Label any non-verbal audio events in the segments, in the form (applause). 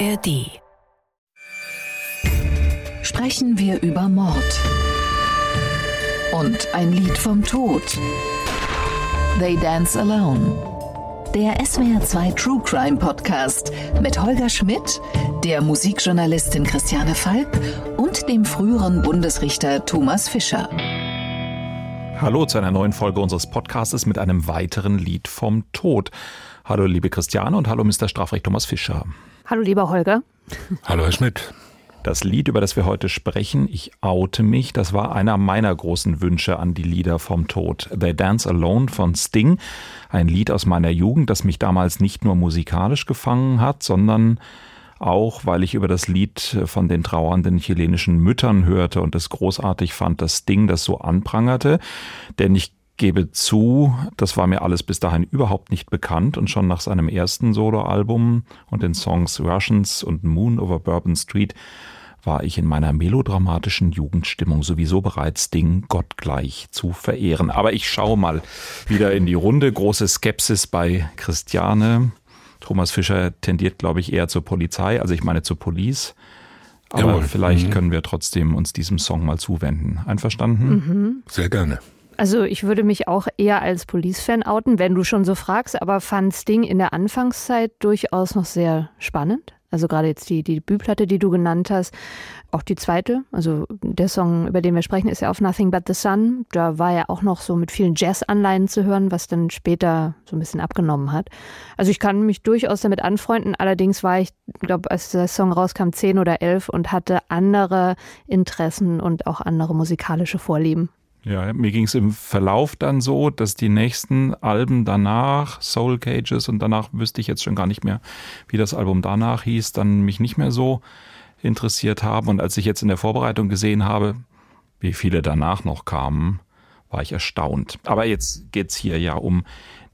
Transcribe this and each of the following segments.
ARD. Sprechen wir über Mord. Und ein Lied vom Tod. They Dance Alone. Der SWR2 True Crime Podcast mit Holger Schmidt, der Musikjournalistin Christiane Falk und dem früheren Bundesrichter Thomas Fischer. Hallo zu einer neuen Folge unseres Podcasts mit einem weiteren Lied vom Tod. Hallo liebe Christiane und hallo Mr. Strafrecht Thomas Fischer. Hallo lieber Holger. Hallo Herr Schmidt. Das Lied, über das wir heute sprechen, Ich oute mich, das war einer meiner großen Wünsche an die Lieder vom Tod. They Dance Alone von Sting, ein Lied aus meiner Jugend, das mich damals nicht nur musikalisch gefangen hat, sondern auch, weil ich über das Lied von den trauernden chilenischen Müttern hörte und es großartig fand, dass Sting das so anprangerte. Denn ich gebe zu, das war mir alles bis dahin überhaupt nicht bekannt und schon nach seinem ersten Soloalbum und den Songs Russians und Moon over Bourbon Street war ich in meiner melodramatischen Jugendstimmung sowieso bereits Ding gottgleich zu verehren. Aber ich schaue mal wieder in die Runde. Große Skepsis bei Christiane. Thomas Fischer tendiert, glaube ich, eher zur Polizei, also ich meine zur Police. Aber Jawohl. vielleicht mhm. können wir trotzdem uns diesem Song mal zuwenden. Einverstanden? Mhm. Sehr gerne. Also ich würde mich auch eher als Police-Fan outen, wenn du schon so fragst, aber fand Sting in der Anfangszeit durchaus noch sehr spannend. Also gerade jetzt die, die Debütplatte, die du genannt hast, auch die zweite, also der Song, über den wir sprechen, ist ja auf Nothing But the Sun. Da war ja auch noch so mit vielen Jazz-Anleihen zu hören, was dann später so ein bisschen abgenommen hat. Also ich kann mich durchaus damit anfreunden. Allerdings war ich, glaube, als der Song rauskam, zehn oder elf und hatte andere Interessen und auch andere musikalische Vorlieben. Ja, mir ging es im Verlauf dann so, dass die nächsten Alben danach, Soul Cages und danach wüsste ich jetzt schon gar nicht mehr, wie das Album danach hieß, dann mich nicht mehr so interessiert haben. Und als ich jetzt in der Vorbereitung gesehen habe, wie viele danach noch kamen, war ich erstaunt. Aber jetzt geht's hier ja um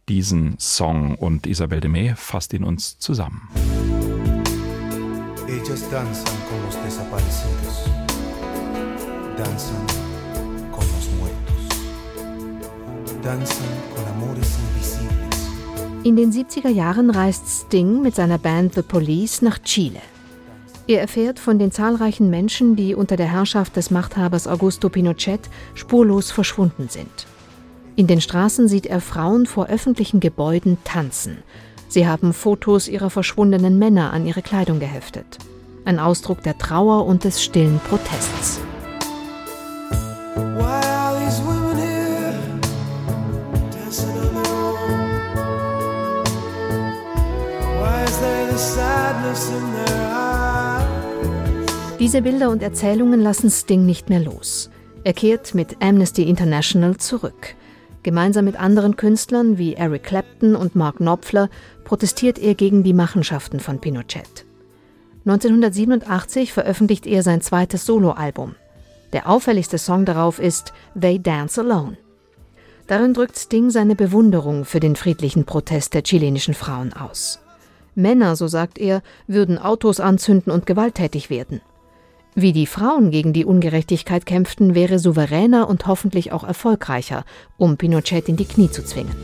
diesen Song und Isabel de May fasst ihn uns zusammen. Ellos danzan con los desaparecidos. Danzan in den 70er Jahren reist Sting mit seiner Band The Police nach Chile. Er erfährt von den zahlreichen Menschen, die unter der Herrschaft des Machthabers Augusto Pinochet spurlos verschwunden sind. In den Straßen sieht er Frauen vor öffentlichen Gebäuden tanzen. Sie haben Fotos ihrer verschwundenen Männer an ihre Kleidung geheftet. Ein Ausdruck der Trauer und des stillen Protests. Diese Bilder und Erzählungen lassen Sting nicht mehr los. Er kehrt mit Amnesty International zurück. Gemeinsam mit anderen Künstlern wie Eric Clapton und Mark Knopfler protestiert er gegen die Machenschaften von Pinochet. 1987 veröffentlicht er sein zweites Soloalbum. Der auffälligste Song darauf ist They Dance Alone. Darin drückt Sting seine Bewunderung für den friedlichen Protest der chilenischen Frauen aus. Männer, so sagt er, würden Autos anzünden und gewalttätig werden. Wie die Frauen gegen die Ungerechtigkeit kämpften, wäre souveräner und hoffentlich auch erfolgreicher, um Pinochet in die Knie zu zwingen.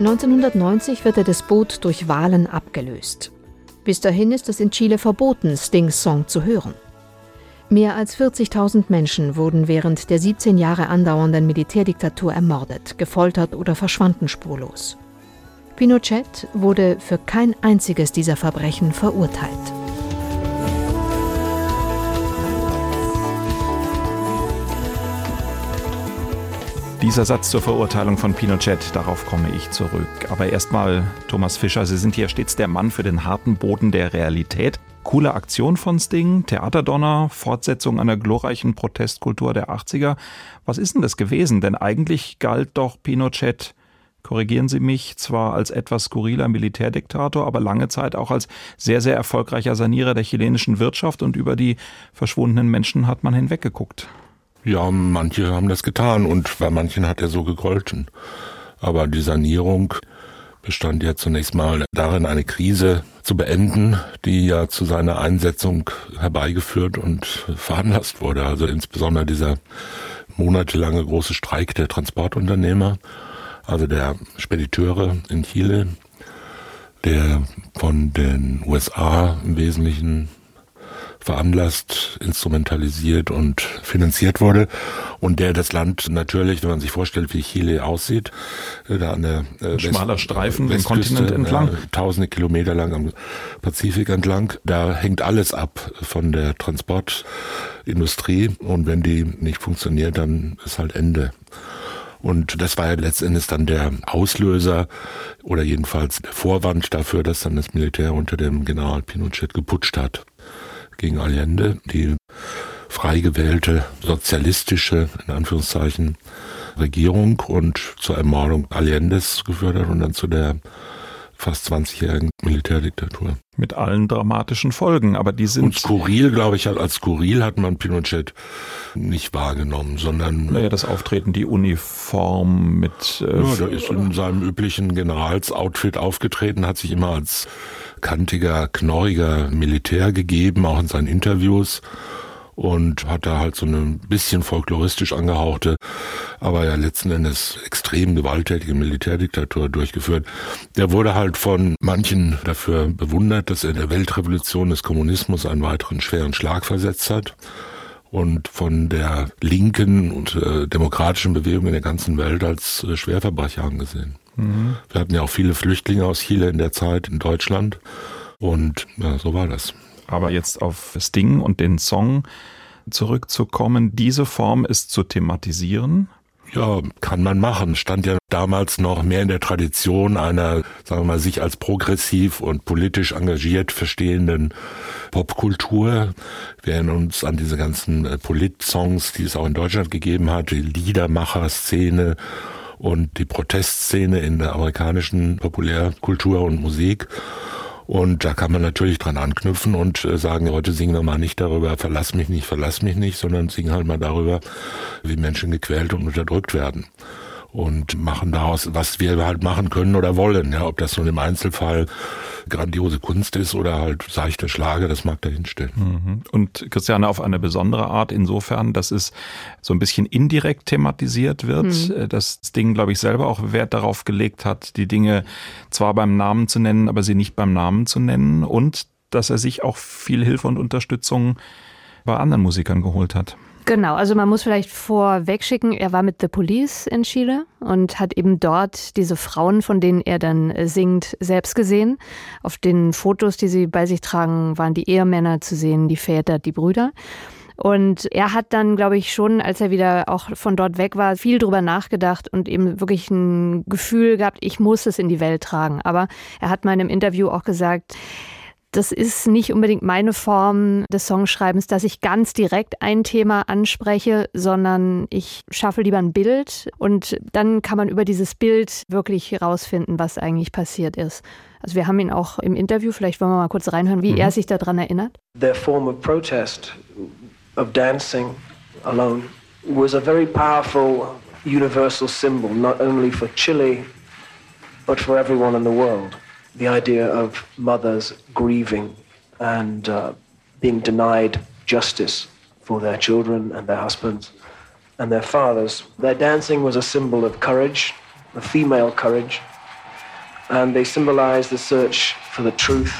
...1990 wird der Despot durch Wahlen abgelöst. Bis dahin ist es in Chile verboten, Stings Song zu hören. Mehr als 40.000 Menschen wurden während der 17 Jahre andauernden Militärdiktatur ermordet, gefoltert oder verschwanden spurlos. Pinochet wurde für kein einziges dieser Verbrechen verurteilt. Dieser Satz zur Verurteilung von Pinochet, darauf komme ich zurück. Aber erstmal, Thomas Fischer, Sie sind hier stets der Mann für den harten Boden der Realität. Coole Aktion von Sting, Theaterdonner, Fortsetzung einer glorreichen Protestkultur der 80er. Was ist denn das gewesen? Denn eigentlich galt doch Pinochet, korrigieren Sie mich, zwar als etwas skurriler Militärdiktator, aber lange Zeit auch als sehr, sehr erfolgreicher Sanierer der chilenischen Wirtschaft und über die verschwundenen Menschen hat man hinweggeguckt. Ja, manche haben das getan und bei manchen hat er so gegolten. Aber die Sanierung bestand ja zunächst mal darin, eine Krise zu beenden, die ja zu seiner Einsetzung herbeigeführt und veranlasst wurde. Also insbesondere dieser monatelange große Streik der Transportunternehmer, also der Spediteure in Chile, der von den USA im Wesentlichen veranlasst, instrumentalisiert und finanziert wurde. Und der das Land natürlich, wenn man sich vorstellt, wie Chile aussieht, äh, da an der äh, schmaler Streifen den Kontinent entlang, äh, tausende Kilometer lang am Pazifik entlang, da hängt alles ab von der Transportindustrie. Und wenn die nicht funktioniert, dann ist halt Ende. Und das war ja letztendlich dann der Auslöser oder jedenfalls der Vorwand dafür, dass dann das Militär unter dem General Pinochet geputscht hat gegen Allende, die frei gewählte sozialistische, in Anführungszeichen, Regierung und zur Ermordung Allendes geführt hat und dann zu der fast 20-jährigen Militärdiktatur. Mit allen dramatischen Folgen, aber die sind. Und skurril, glaube ich, als skurril hat man Pinochet nicht wahrgenommen, sondern. Naja, das Auftreten, die Uniform mit. Äh, ja, der ist in seinem üblichen Generalsoutfit aufgetreten, hat sich immer als kantiger, knorriger Militär gegeben, auch in seinen Interviews und hat da halt so eine bisschen folkloristisch angehauchte, aber ja letzten Endes extrem gewalttätige Militärdiktatur durchgeführt. Der wurde halt von manchen dafür bewundert, dass er der Weltrevolution des Kommunismus einen weiteren schweren Schlag versetzt hat und von der linken und äh, demokratischen Bewegung in der ganzen Welt als äh, Schwerverbrecher angesehen. Mhm. Wir hatten ja auch viele Flüchtlinge aus Chile in der Zeit in Deutschland. Und ja, so war das. Aber jetzt auf Sting und den Song zurückzukommen, diese Form ist zu thematisieren. Ja, kann man machen. Stand ja damals noch mehr in der Tradition einer, sagen wir mal, sich als progressiv und politisch engagiert verstehenden Popkultur. Wir erinnern uns an diese ganzen äh, Polit-Songs, die es auch in Deutschland gegeben hat, die Liedermacher-Szene und die Protestszene in der amerikanischen Populärkultur und Musik. Und da kann man natürlich dran anknüpfen und äh, sagen, heute singen wir mal nicht darüber, verlass mich nicht, verlass mich nicht, sondern singen halt mal darüber, wie Menschen gequält und unterdrückt werden und machen daraus, was wir halt machen können oder wollen. Ja, ob das nun im Einzelfall grandiose Kunst ist oder halt seichte Schlage, das mag dahinstellen. Mhm. Und Christiane auf eine besondere Art insofern, dass es so ein bisschen indirekt thematisiert wird, mhm. dass das Ding, glaube ich, selber auch Wert darauf gelegt hat, die Dinge zwar beim Namen zu nennen, aber sie nicht beim Namen zu nennen und dass er sich auch viel Hilfe und Unterstützung bei anderen Musikern geholt hat. Genau, also man muss vielleicht vorweg schicken, er war mit The Police in Chile und hat eben dort diese Frauen, von denen er dann äh, singt, selbst gesehen. Auf den Fotos, die sie bei sich tragen, waren die Ehemänner zu sehen, die Väter, die Brüder. Und er hat dann, glaube ich, schon, als er wieder auch von dort weg war, viel drüber nachgedacht und eben wirklich ein Gefühl gehabt, ich muss es in die Welt tragen. Aber er hat mal in einem Interview auch gesagt, das ist nicht unbedingt meine Form des Songschreibens, dass ich ganz direkt ein Thema anspreche, sondern ich schaffe lieber ein Bild und dann kann man über dieses Bild wirklich herausfinden, was eigentlich passiert ist. Also wir haben ihn auch im Interview, vielleicht wollen wir mal kurz reinhören, wie mhm. er sich daran erinnert. Their form of protest of dancing alone was a very powerful universal symbol not only for Chile but for everyone in the world. The idea of mothers grieving and uh, being denied justice for their children and their husbands and their fathers. Their dancing was a symbol of courage, of female courage, and they symbolized the search for the truth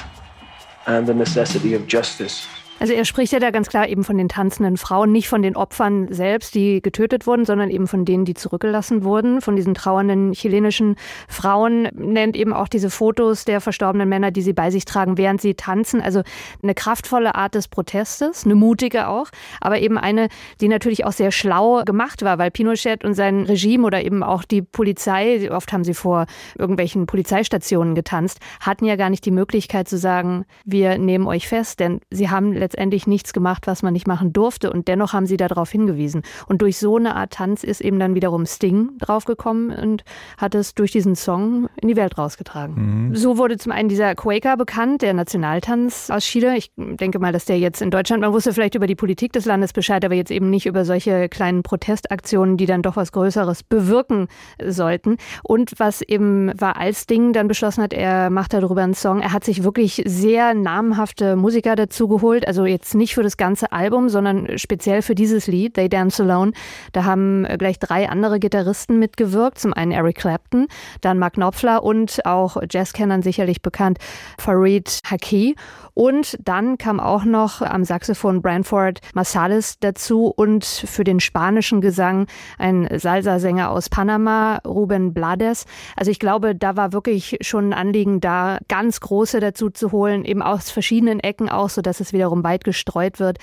and the necessity of justice. Also er spricht ja da ganz klar eben von den tanzenden Frauen, nicht von den Opfern selbst, die getötet wurden, sondern eben von denen, die zurückgelassen wurden, von diesen trauernden chilenischen Frauen, nennt eben auch diese Fotos der verstorbenen Männer, die sie bei sich tragen, während sie tanzen. Also eine kraftvolle Art des Protestes, eine mutige auch, aber eben eine, die natürlich auch sehr schlau gemacht war, weil Pinochet und sein Regime oder eben auch die Polizei, oft haben sie vor irgendwelchen Polizeistationen getanzt, hatten ja gar nicht die Möglichkeit zu sagen, wir nehmen euch fest, denn sie haben letztendlich letztendlich nichts gemacht, was man nicht machen durfte. Und dennoch haben sie darauf hingewiesen. Und durch so eine Art Tanz ist eben dann wiederum Sting draufgekommen und hat es durch diesen Song in die Welt rausgetragen. Mhm. So wurde zum einen dieser Quaker bekannt, der Nationaltanz aus Chile. Ich denke mal, dass der jetzt in Deutschland, man wusste vielleicht über die Politik des Landes Bescheid, aber jetzt eben nicht über solche kleinen Protestaktionen, die dann doch was Größeres bewirken sollten. Und was eben war, als Ding dann beschlossen hat, er macht darüber einen Song, er hat sich wirklich sehr namhafte Musiker dazu geholt, also jetzt nicht für das ganze Album, sondern speziell für dieses Lied, They Dance Alone. Da haben gleich drei andere Gitarristen mitgewirkt. Zum einen Eric Clapton, dann Mark Knopfler und auch Jazzkennern sicherlich bekannt Farid Haki. Und dann kam auch noch am Saxophon Branford Marsalis dazu und für den spanischen Gesang ein Salsa-Sänger aus Panama, Ruben Blades. Also ich glaube, da war wirklich schon ein Anliegen da, ganz große dazu zu holen, eben aus verschiedenen Ecken auch, so dass es wiederum weit gestreut wird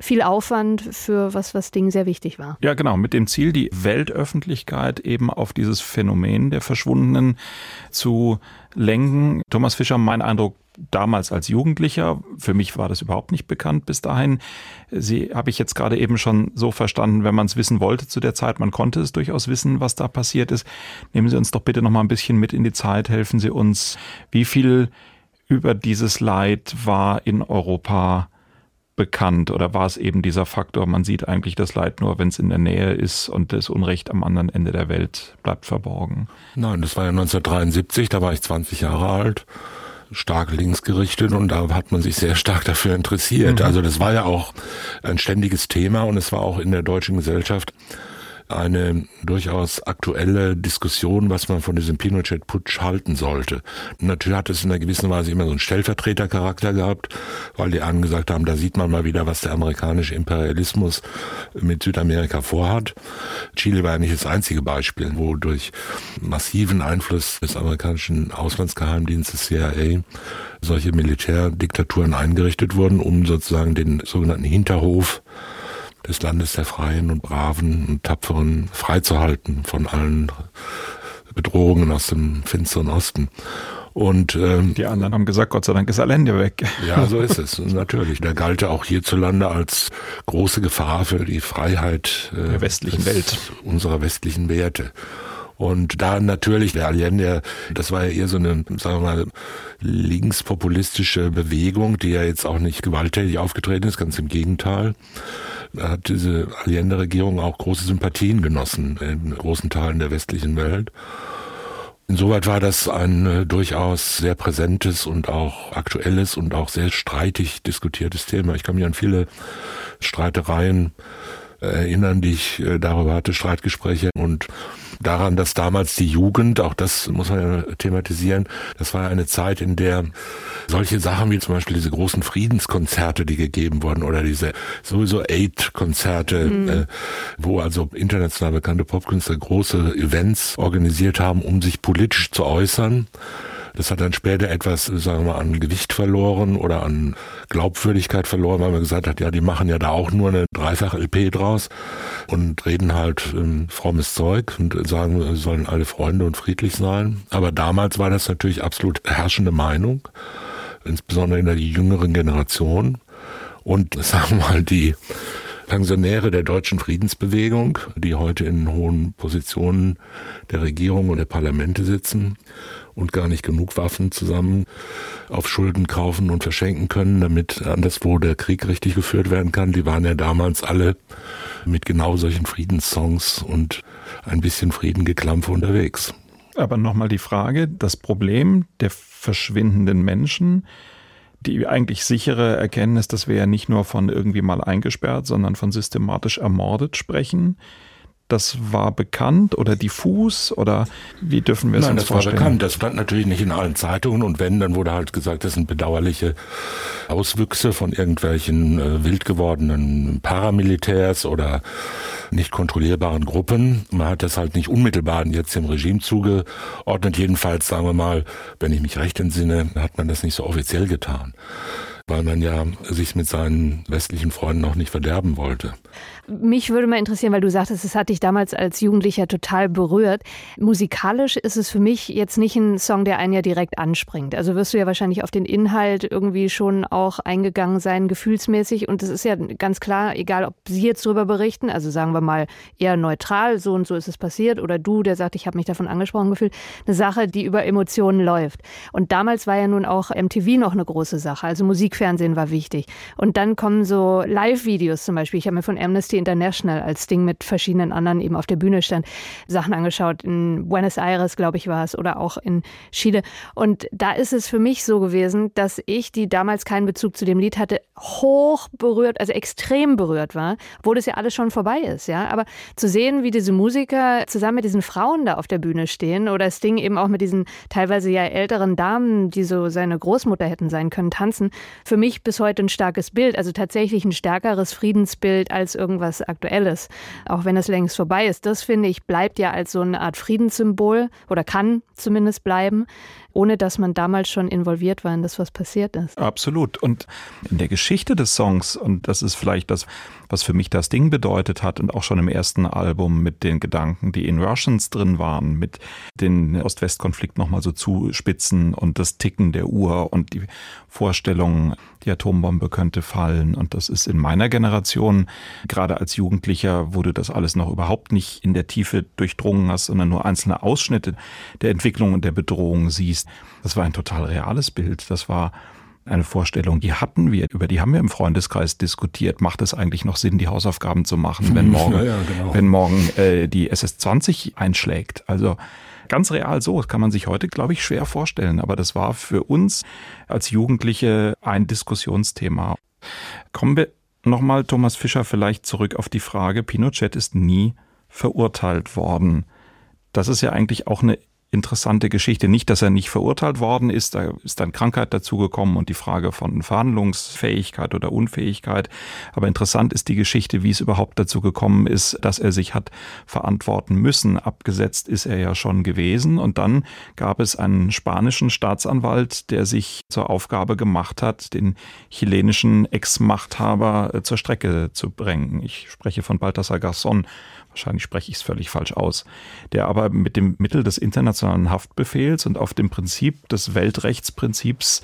viel Aufwand für was, was Ding sehr wichtig war. Ja, genau, mit dem Ziel, die Weltöffentlichkeit eben auf dieses Phänomen der Verschwundenen zu lenken. Thomas Fischer, mein Eindruck, damals als Jugendlicher. Für mich war das überhaupt nicht bekannt bis dahin. Sie habe ich jetzt gerade eben schon so verstanden, wenn man es wissen wollte zu der Zeit, man konnte es durchaus wissen, was da passiert ist. Nehmen Sie uns doch bitte noch mal ein bisschen mit in die Zeit, helfen Sie uns, wie viel über dieses Leid war in Europa bekannt oder war es eben dieser Faktor, man sieht eigentlich das Leid nur, wenn es in der Nähe ist und das Unrecht am anderen Ende der Welt bleibt verborgen? Nein, das war ja 1973, da war ich 20 Jahre alt stark linksgerichtet und da hat man sich sehr stark dafür interessiert. Mhm. Also das war ja auch ein ständiges Thema und es war auch in der deutschen Gesellschaft eine durchaus aktuelle Diskussion, was man von diesem Pinochet-Putsch halten sollte. Natürlich hat es in einer gewissen Weise immer so einen Stellvertretercharakter gehabt, weil die einen gesagt haben, da sieht man mal wieder, was der amerikanische Imperialismus mit Südamerika vorhat. Chile war ja nicht das einzige Beispiel, wo durch massiven Einfluss des amerikanischen Auslandsgeheimdienstes CIA solche Militärdiktaturen eingerichtet wurden, um sozusagen den sogenannten Hinterhof des Landes der Freien und Braven und Tapferen freizuhalten von allen Bedrohungen aus dem finsteren Osten. Und ähm, die anderen haben gesagt, Gott sei Dank ist Allende weg. Ja, so ist es. natürlich. Der galt auch hierzulande als große Gefahr für die Freiheit äh, der westlichen Welt, unserer westlichen Werte. Und da natürlich der Allende, das war ja eher so eine, sagen wir mal, linkspopulistische Bewegung, die ja jetzt auch nicht gewalttätig aufgetreten ist, ganz im Gegenteil. Hat diese Allende-Regierung auch große Sympathien genossen in großen Teilen der westlichen Welt. Insoweit war das ein äh, durchaus sehr präsentes und auch aktuelles und auch sehr streitig diskutiertes Thema. Ich kann mich an viele Streitereien erinnern, die ich äh, darüber hatte, Streitgespräche und daran, dass damals die Jugend, auch das muss man ja thematisieren, das war eine Zeit, in der solche Sachen wie zum Beispiel diese großen Friedenskonzerte, die gegeben wurden, oder diese sowieso Aid-Konzerte, mhm. äh, wo also international bekannte Popkünstler große Events organisiert haben, um sich politisch zu äußern. Das hat dann später etwas, sagen wir mal, an Gewicht verloren oder an Glaubwürdigkeit verloren, weil man gesagt hat, ja, die machen ja da auch nur eine dreifach LP draus und reden halt ähm, frommes Zeug und sagen, sollen alle Freunde und friedlich sein. Aber damals war das natürlich absolut herrschende Meinung, insbesondere in der jüngeren Generation. Und (laughs) sagen wir mal, die Pensionäre der deutschen Friedensbewegung, die heute in hohen Positionen der Regierung und der Parlamente sitzen, und gar nicht genug Waffen zusammen auf Schulden kaufen und verschenken können, damit anderswo der Krieg richtig geführt werden kann. Die waren ja damals alle mit genau solchen Friedenssongs und ein bisschen Friedengeklampfe unterwegs. Aber nochmal die Frage, das Problem der verschwindenden Menschen, die eigentlich sichere Erkenntnis, dass wir ja nicht nur von irgendwie mal eingesperrt, sondern von systematisch ermordet sprechen das war bekannt oder diffus oder wie dürfen wir es Nein, uns vorstellen? Nein, das war bekannt. Das stand natürlich nicht in allen Zeitungen und wenn, dann wurde halt gesagt, das sind bedauerliche Auswüchse von irgendwelchen äh, wild gewordenen Paramilitärs oder nicht kontrollierbaren Gruppen. Man hat das halt nicht unmittelbar jetzt dem Regime zugeordnet. Jedenfalls, sagen wir mal, wenn ich mich recht entsinne, hat man das nicht so offiziell getan. Weil man ja sich mit seinen westlichen Freunden auch nicht verderben wollte. Mich würde mal interessieren, weil du sagtest, es hat dich damals als Jugendlicher total berührt. Musikalisch ist es für mich jetzt nicht ein Song, der einen ja direkt anspringt. Also wirst du ja wahrscheinlich auf den Inhalt irgendwie schon auch eingegangen sein, gefühlsmäßig. Und es ist ja ganz klar, egal ob Sie jetzt darüber berichten, also sagen wir mal eher neutral, so und so ist es passiert, oder du, der sagt, ich habe mich davon angesprochen gefühlt, eine Sache, die über Emotionen läuft. Und damals war ja nun auch MTV noch eine große Sache. Also Musikfernsehen war wichtig. Und dann kommen so Live-Videos zum Beispiel. Ich habe mir von Amnesty International, als Ding mit verschiedenen anderen eben auf der Bühne stand, Sachen angeschaut. In Buenos Aires, glaube ich, war es, oder auch in Chile. Und da ist es für mich so gewesen, dass ich, die damals keinen Bezug zu dem Lied hatte, hoch berührt, also extrem berührt war, obwohl das ja alles schon vorbei ist, ja. Aber zu sehen, wie diese Musiker zusammen mit diesen Frauen da auf der Bühne stehen oder Sting eben auch mit diesen teilweise ja älteren Damen, die so seine Großmutter hätten sein können, tanzen, für mich bis heute ein starkes Bild, also tatsächlich ein stärkeres Friedensbild als irgendwas was Aktuelles, auch wenn es längst vorbei ist. Das finde ich bleibt ja als so eine Art Friedenssymbol oder kann zumindest bleiben, ohne dass man damals schon involviert war in das, was passiert ist. Absolut. Und in der Geschichte des Songs, und das ist vielleicht das, was für mich das Ding bedeutet hat und auch schon im ersten Album mit den Gedanken, die in Russians drin waren, mit den Ost-West-Konflikt nochmal so zuspitzen und das Ticken der Uhr und die Die Atombombe könnte fallen. Und das ist in meiner Generation, gerade als Jugendlicher, wo du das alles noch überhaupt nicht in der Tiefe durchdrungen hast, sondern nur einzelne Ausschnitte der Entwicklung und der Bedrohung siehst. Das war ein total reales Bild. Das war eine Vorstellung, die hatten wir, über die haben wir im Freundeskreis diskutiert. Macht es eigentlich noch Sinn, die Hausaufgaben zu machen, wenn (laughs) morgen, ja, ja, genau. wenn morgen äh, die SS-20 einschlägt? Also ganz real so. Das kann man sich heute, glaube ich, schwer vorstellen. Aber das war für uns als Jugendliche ein Diskussionsthema. Kommen wir nochmal, Thomas Fischer, vielleicht zurück auf die Frage, Pinochet ist nie verurteilt worden. Das ist ja eigentlich auch eine interessante Geschichte. Nicht, dass er nicht verurteilt worden ist, da ist dann Krankheit dazugekommen und die Frage von Verhandlungsfähigkeit oder Unfähigkeit. Aber interessant ist die Geschichte, wie es überhaupt dazu gekommen ist, dass er sich hat verantworten müssen. Abgesetzt ist er ja schon gewesen und dann gab es einen spanischen Staatsanwalt, der sich zur Aufgabe gemacht hat, den chilenischen Ex-Machthaber äh, zur Strecke zu bringen. Ich spreche von Balthasar Garçon wahrscheinlich spreche ich es völlig falsch aus, der aber mit dem Mittel des internationalen Haftbefehls und auf dem Prinzip des Weltrechtsprinzips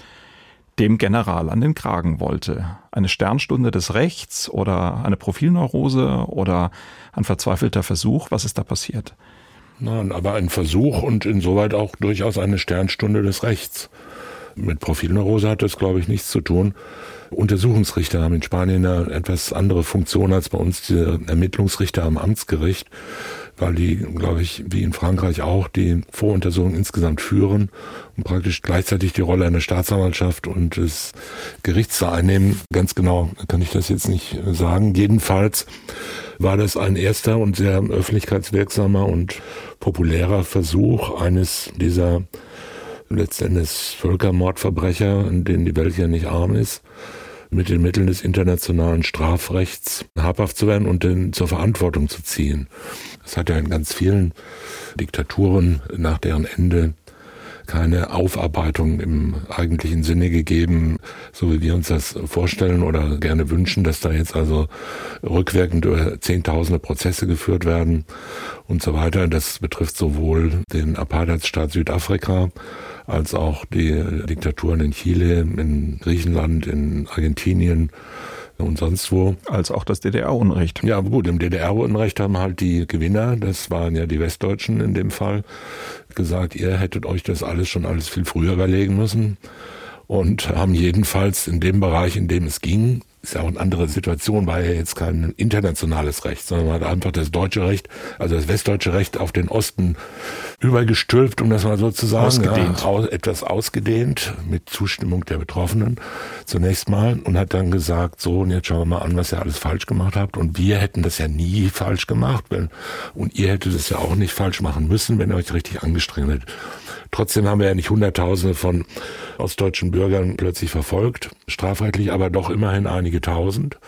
dem General an den Kragen wollte. Eine Sternstunde des Rechts oder eine Profilneurose oder ein verzweifelter Versuch, was ist da passiert? Nein, aber ein Versuch und insoweit auch durchaus eine Sternstunde des Rechts. Mit Profilneurose hat das, glaube ich, nichts zu tun. Untersuchungsrichter haben in Spanien eine etwas andere Funktion als bei uns die Ermittlungsrichter am Amtsgericht, weil die, glaube ich, wie in Frankreich auch, die Voruntersuchung insgesamt führen und praktisch gleichzeitig die Rolle einer Staatsanwaltschaft und des Gerichts da einnehmen. Ganz genau kann ich das jetzt nicht sagen. Jedenfalls war das ein erster und sehr öffentlichkeitswirksamer und populärer Versuch eines dieser letztendlich Völkermordverbrecher, in denen die Welt ja nicht arm ist, mit den Mitteln des internationalen Strafrechts habhaft zu werden und den zur Verantwortung zu ziehen. Das hat ja in ganz vielen Diktaturen nach deren Ende keine Aufarbeitung im eigentlichen Sinne gegeben, so wie wir uns das vorstellen oder gerne wünschen, dass da jetzt also rückwirkend über Zehntausende Prozesse geführt werden und so weiter. Das betrifft sowohl den Apartheidsstaat Südafrika als auch die Diktaturen in Chile, in Griechenland, in Argentinien und sonst wo. Als auch das DDR-Unrecht. Ja, gut, im DDR-Unrecht haben halt die Gewinner, das waren ja die Westdeutschen in dem Fall, gesagt, ihr hättet euch das alles schon alles viel früher überlegen müssen und haben jedenfalls in dem Bereich, in dem es ging, ist ja auch eine andere Situation, war ja jetzt kein internationales Recht, sondern man hat einfach das deutsche Recht, also das westdeutsche Recht auf den Osten übergestülpt, um das mal so zu sagen. Ausgedehnt. Ja, etwas ausgedehnt mit Zustimmung der Betroffenen zunächst mal und hat dann gesagt, so, und jetzt schauen wir mal an, was ihr alles falsch gemacht habt. Und wir hätten das ja nie falsch gemacht. Wenn, und ihr hättet es ja auch nicht falsch machen müssen, wenn ihr euch richtig angestrengt hättet. Trotzdem haben wir ja nicht Hunderttausende von ostdeutschen Bürgern plötzlich verfolgt, strafrechtlich, aber doch immerhin einige Tausend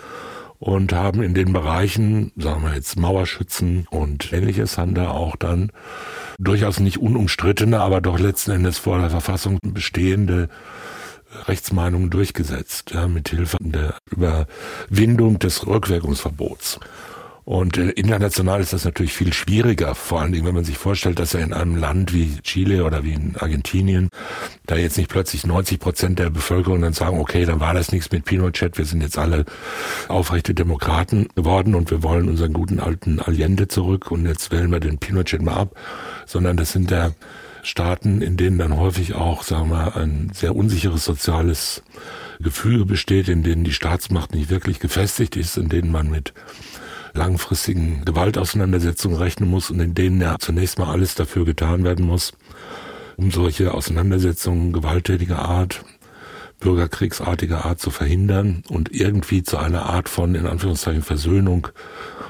und haben in den Bereichen, sagen wir jetzt Mauerschützen und ähnliches, haben da auch dann durchaus nicht unumstrittene, aber doch letzten Endes vor der Verfassung bestehende Rechtsmeinungen durchgesetzt, ja, mit Hilfe der Überwindung des Rückwirkungsverbots. Und äh, international ist das natürlich viel schwieriger, vor allen Dingen, wenn man sich vorstellt, dass er in einem Land wie Chile oder wie in Argentinien, da jetzt nicht plötzlich 90 Prozent der Bevölkerung dann sagen, okay, dann war das nichts mit Pinochet, wir sind jetzt alle aufrechte Demokraten geworden und wir wollen unseren guten alten Allende zurück und jetzt wählen wir den Pinochet mal ab, sondern das sind ja Staaten, in denen dann häufig auch, sagen wir, ein sehr unsicheres soziales Gefüge besteht, in denen die Staatsmacht nicht wirklich gefestigt ist, in denen man mit langfristigen Gewaltauseinandersetzungen rechnen muss und in denen ja zunächst mal alles dafür getan werden muss, um solche Auseinandersetzungen gewalttätiger Art, bürgerkriegsartiger Art zu verhindern und irgendwie zu einer Art von, in Anführungszeichen, Versöhnung,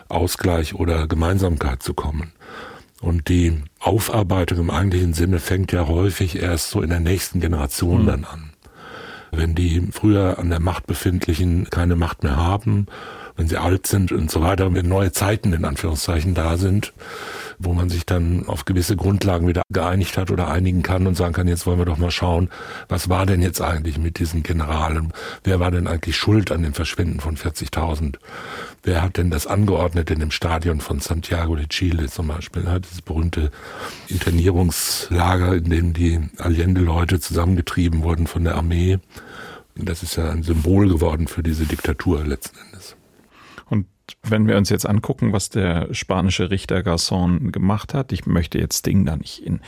Ausgleich oder Gemeinsamkeit zu kommen. Und die Aufarbeitung im eigentlichen Sinne fängt ja häufig erst so in der nächsten Generation mhm. dann an. Wenn die früher an der Macht befindlichen keine Macht mehr haben wenn sie alt sind und so weiter, wenn neue Zeiten in Anführungszeichen da sind, wo man sich dann auf gewisse Grundlagen wieder geeinigt hat oder einigen kann und sagen kann, jetzt wollen wir doch mal schauen, was war denn jetzt eigentlich mit diesen Generalen? Wer war denn eigentlich schuld an dem Verschwinden von 40.000? Wer hat denn das angeordnet in dem Stadion von Santiago de Chile zum Beispiel? Dieses berühmte Internierungslager, in dem die Allende-Leute zusammengetrieben wurden von der Armee. Das ist ja ein Symbol geworden für diese Diktatur letzten Endes. Wenn wir uns jetzt angucken, was der spanische Richter Garçon gemacht hat, ich möchte jetzt Ding da nicht in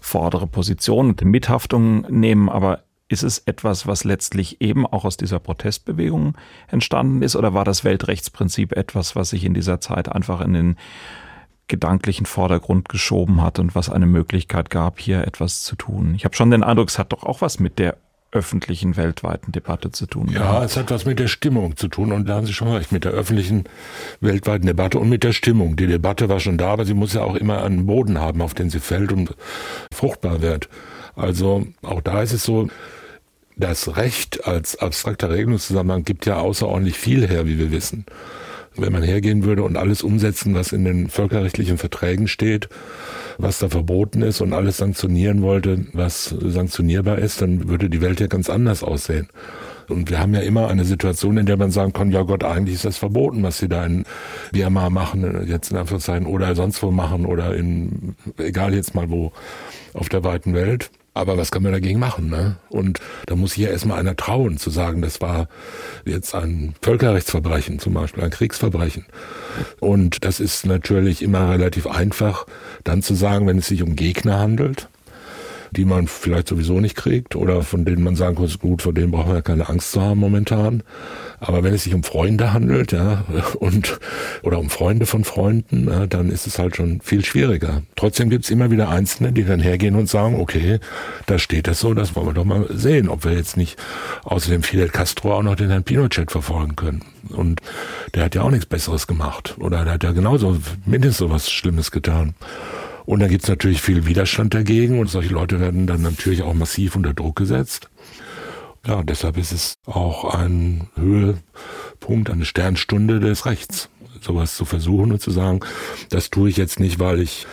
vordere Position und Mithaftung nehmen, aber ist es etwas, was letztlich eben auch aus dieser Protestbewegung entstanden ist, oder war das Weltrechtsprinzip etwas, was sich in dieser Zeit einfach in den gedanklichen Vordergrund geschoben hat und was eine Möglichkeit gab, hier etwas zu tun? Ich habe schon den Eindruck, es hat doch auch was mit der öffentlichen weltweiten Debatte zu tun. Ja, gehabt. es hat was mit der Stimmung zu tun und da haben Sie schon recht, mit der öffentlichen weltweiten Debatte und mit der Stimmung. Die Debatte war schon da, aber sie muss ja auch immer einen Boden haben, auf den sie fällt und fruchtbar wird. Also auch da ist es so, das Recht als abstrakter Regelungszusammenhang gibt ja außerordentlich viel her, wie wir wissen. Wenn man hergehen würde und alles umsetzen, was in den völkerrechtlichen Verträgen steht, was da verboten ist und alles sanktionieren wollte, was sanktionierbar ist, dann würde die Welt ja ganz anders aussehen. Und wir haben ja immer eine Situation, in der man sagen kann, ja Gott, eigentlich ist das verboten, was sie da in Myanmar machen, jetzt in Anführungszeichen, oder sonst wo machen, oder in, egal jetzt mal wo, auf der weiten Welt. Aber was kann man dagegen machen? Ne? Und da muss hier erstmal einer trauen, zu sagen, das war jetzt ein Völkerrechtsverbrechen, zum Beispiel ein Kriegsverbrechen. Und das ist natürlich immer relativ einfach, dann zu sagen, wenn es sich um Gegner handelt, die man vielleicht sowieso nicht kriegt oder von denen man sagen kann, gut, vor denen brauchen wir ja keine Angst zu haben momentan. Aber wenn es sich um Freunde handelt, ja, (laughs) und oder um Freunde von Freunden, ja, dann ist es halt schon viel schwieriger. Trotzdem gibt's immer wieder Einzelne, die dann hergehen und sagen, okay, da steht das so, das wollen wir doch mal sehen, ob wir jetzt nicht außerdem Fidel Castro auch noch den Herrn Pinochet verfolgen können. Und der hat ja auch nichts Besseres gemacht. Oder der hat ja genauso mindestens so was Schlimmes getan. Und dann gibt's natürlich viel Widerstand dagegen und solche Leute werden dann natürlich auch massiv unter Druck gesetzt. Ja, deshalb ist es auch ein Höhepunkt, eine Sternstunde des Rechts, sowas zu versuchen und zu sagen, das tue ich jetzt nicht, weil ich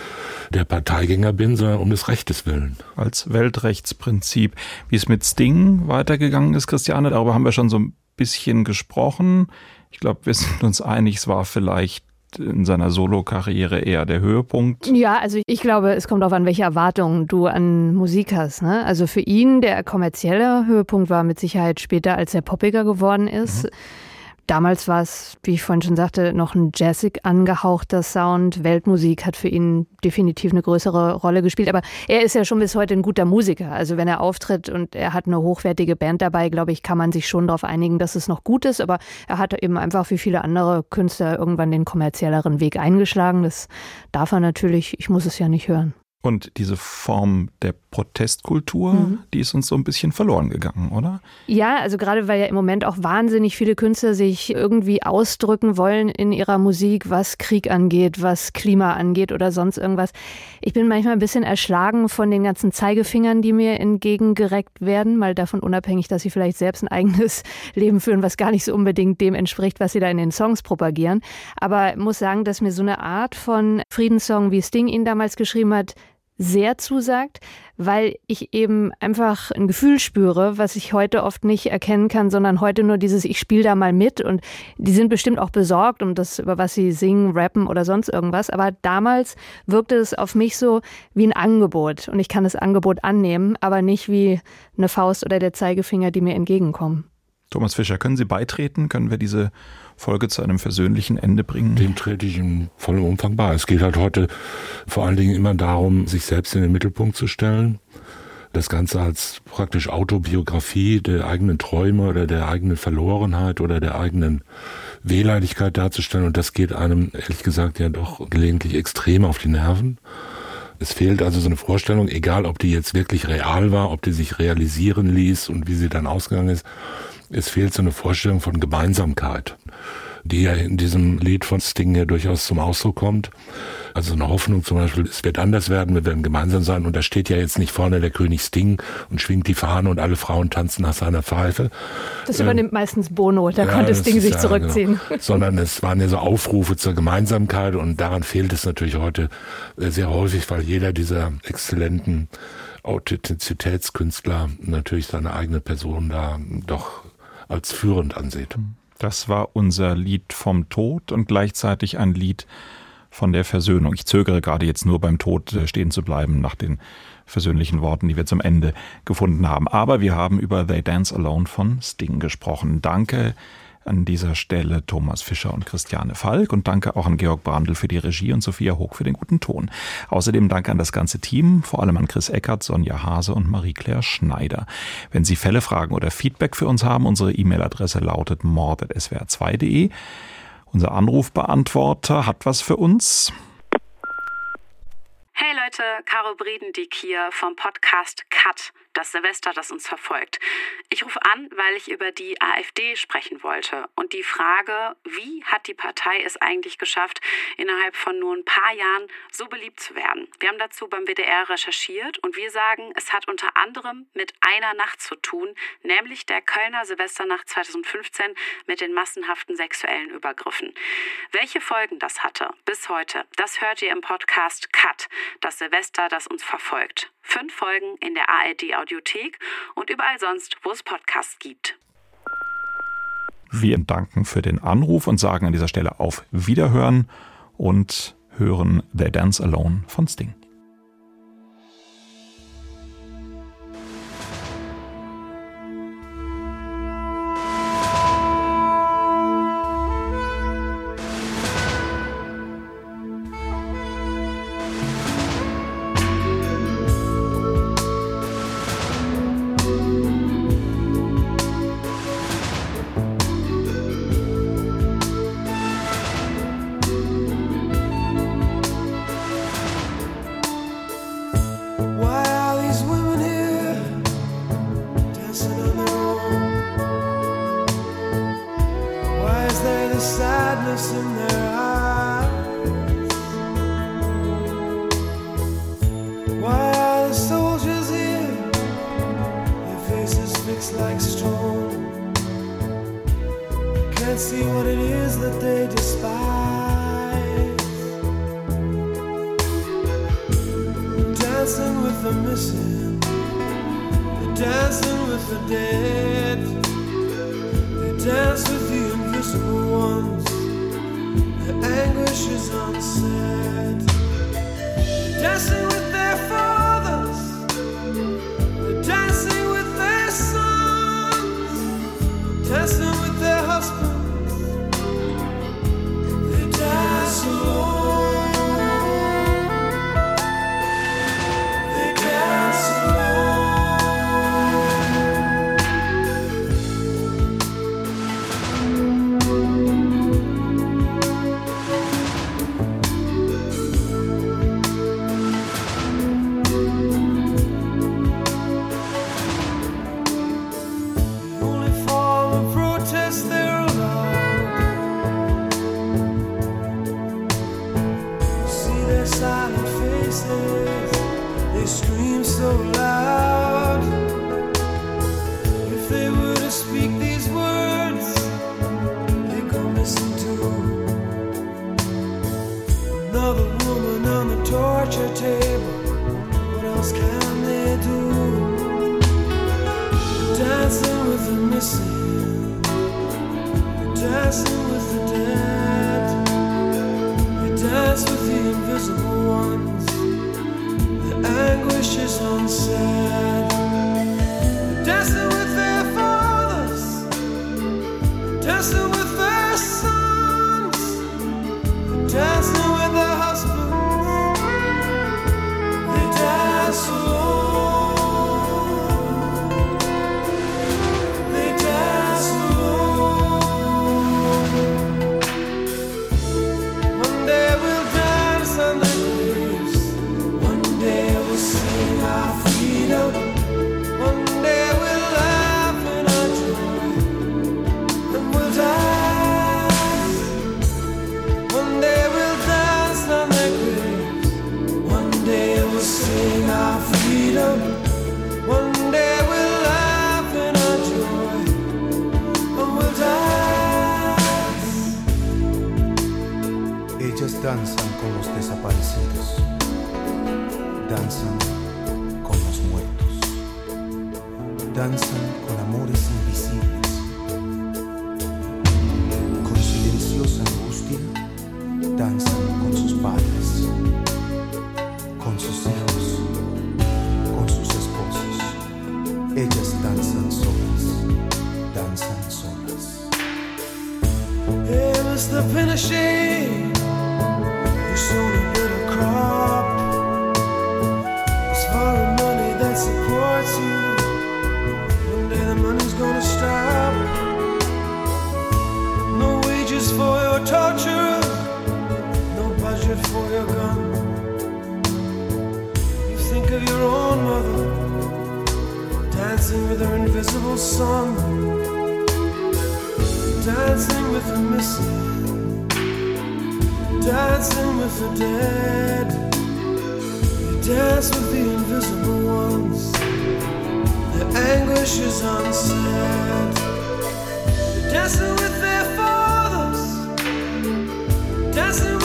der Parteigänger bin, sondern um des Rechtes willen. Als Weltrechtsprinzip. Wie es mit Sting weitergegangen ist, Christiane, darüber haben wir schon so ein bisschen gesprochen. Ich glaube, wir sind uns einig, es war vielleicht in seiner Solokarriere eher der Höhepunkt? Ja, also ich glaube, es kommt darauf an, welche Erwartungen du an Musik hast. Ne? Also für ihn der kommerzielle Höhepunkt war mit Sicherheit später, als er poppiger geworden ist. Mhm. Damals war es, wie ich vorhin schon sagte, noch ein jazzig angehauchter Sound. Weltmusik hat für ihn definitiv eine größere Rolle gespielt. Aber er ist ja schon bis heute ein guter Musiker. Also wenn er auftritt und er hat eine hochwertige Band dabei, glaube ich, kann man sich schon darauf einigen, dass es noch gut ist. Aber er hat eben einfach wie viele andere Künstler irgendwann den kommerzielleren Weg eingeschlagen. Das darf er natürlich. Ich muss es ja nicht hören. Und diese Form der Protestkultur, mhm. die ist uns so ein bisschen verloren gegangen, oder? Ja, also gerade weil ja im Moment auch wahnsinnig viele Künstler sich irgendwie ausdrücken wollen in ihrer Musik, was Krieg angeht, was Klima angeht oder sonst irgendwas. Ich bin manchmal ein bisschen erschlagen von den ganzen Zeigefingern, die mir entgegengereckt werden, mal davon unabhängig, dass sie vielleicht selbst ein eigenes (laughs) Leben führen, was gar nicht so unbedingt dem entspricht, was sie da in den Songs propagieren. Aber ich muss sagen, dass mir so eine Art von Friedenssong, wie Sting ihn damals geschrieben hat, sehr zusagt, weil ich eben einfach ein Gefühl spüre, was ich heute oft nicht erkennen kann, sondern heute nur dieses, ich spiele da mal mit und die sind bestimmt auch besorgt um das, über was sie singen, rappen oder sonst irgendwas. Aber damals wirkte es auf mich so wie ein Angebot und ich kann das Angebot annehmen, aber nicht wie eine Faust oder der Zeigefinger, die mir entgegenkommen. Thomas Fischer, können Sie beitreten? Können wir diese Folge zu einem versöhnlichen Ende bringen? Dem trete ich in vollem Umfang bei. Es geht halt heute vor allen Dingen immer darum, sich selbst in den Mittelpunkt zu stellen. Das Ganze als praktisch Autobiografie der eigenen Träume oder der eigenen Verlorenheit oder der eigenen Wehleidigkeit darzustellen. Und das geht einem, ehrlich gesagt, ja doch gelegentlich extrem auf die Nerven. Es fehlt also so eine Vorstellung, egal ob die jetzt wirklich real war, ob die sich realisieren ließ und wie sie dann ausgegangen ist. Es fehlt so eine Vorstellung von Gemeinsamkeit, die ja in diesem Lied von Sting ja durchaus zum Ausdruck kommt. Also eine Hoffnung zum Beispiel, es wird anders werden, wir werden gemeinsam sein. Und da steht ja jetzt nicht vorne der König Sting und schwingt die Fahne und alle Frauen tanzen nach seiner Pfeife. Das übernimmt ähm, meistens Bono, da ja, konnte Sting sich ja, zurückziehen. Genau. Sondern es waren ja so Aufrufe zur Gemeinsamkeit und daran fehlt es natürlich heute äh, sehr häufig, weil jeder dieser exzellenten Authentizitätskünstler natürlich seine eigene Person da doch als führend ansieht. Das war unser Lied vom Tod und gleichzeitig ein Lied von der Versöhnung. Ich zögere gerade jetzt nur beim Tod äh, stehen zu bleiben nach den versöhnlichen Worten, die wir zum Ende gefunden haben. Aber wir haben über They Dance Alone von Sting gesprochen. Danke an dieser Stelle Thomas Fischer und Christiane Falk und danke auch an Georg Brandl für die Regie und Sophia Hoch für den guten Ton. Außerdem danke an das ganze Team, vor allem an Chris Eckert, Sonja Hase und Marie-Claire Schneider. Wenn Sie Fälle, Fragen oder Feedback für uns haben, unsere E-Mail-Adresse lautet mord.swr2.de. Unser Anrufbeantworter hat was für uns. Hey Leute, Caro Bredendieck hier vom Podcast Cut das Silvester, das uns verfolgt. Ich rufe an, weil ich über die AfD sprechen wollte und die Frage, wie hat die Partei es eigentlich geschafft, innerhalb von nur ein paar Jahren so beliebt zu werden? Wir haben dazu beim WDR recherchiert und wir sagen, es hat unter anderem mit einer Nacht zu tun, nämlich der Kölner Silvesternacht 2015 mit den massenhaften sexuellen Übergriffen. Welche Folgen das hatte bis heute, das hört ihr im Podcast Cut, das Silvester, das uns verfolgt. Fünf Folgen in der ARD Audiothek und überall sonst, wo es Podcasts gibt. Wir danken für den Anruf und sagen an dieser Stelle auf Wiederhören und hören The Dance Alone von Sting. the sadness in their eyes. Why are the soldiers here? Their faces fixed like stone. Can't see what it is that they despise. Dancing with the missing, They're dancing with the dead, they dance with just once, the anguish is unsaid. Dancing with danzan solas, danzan solas. Here is the finishing, you saw the little cross. through their invisible song, dancing with the missing, dancing with the dead. They dance with the invisible ones, their anguish is unsaid. Dancing with their fathers, dancing with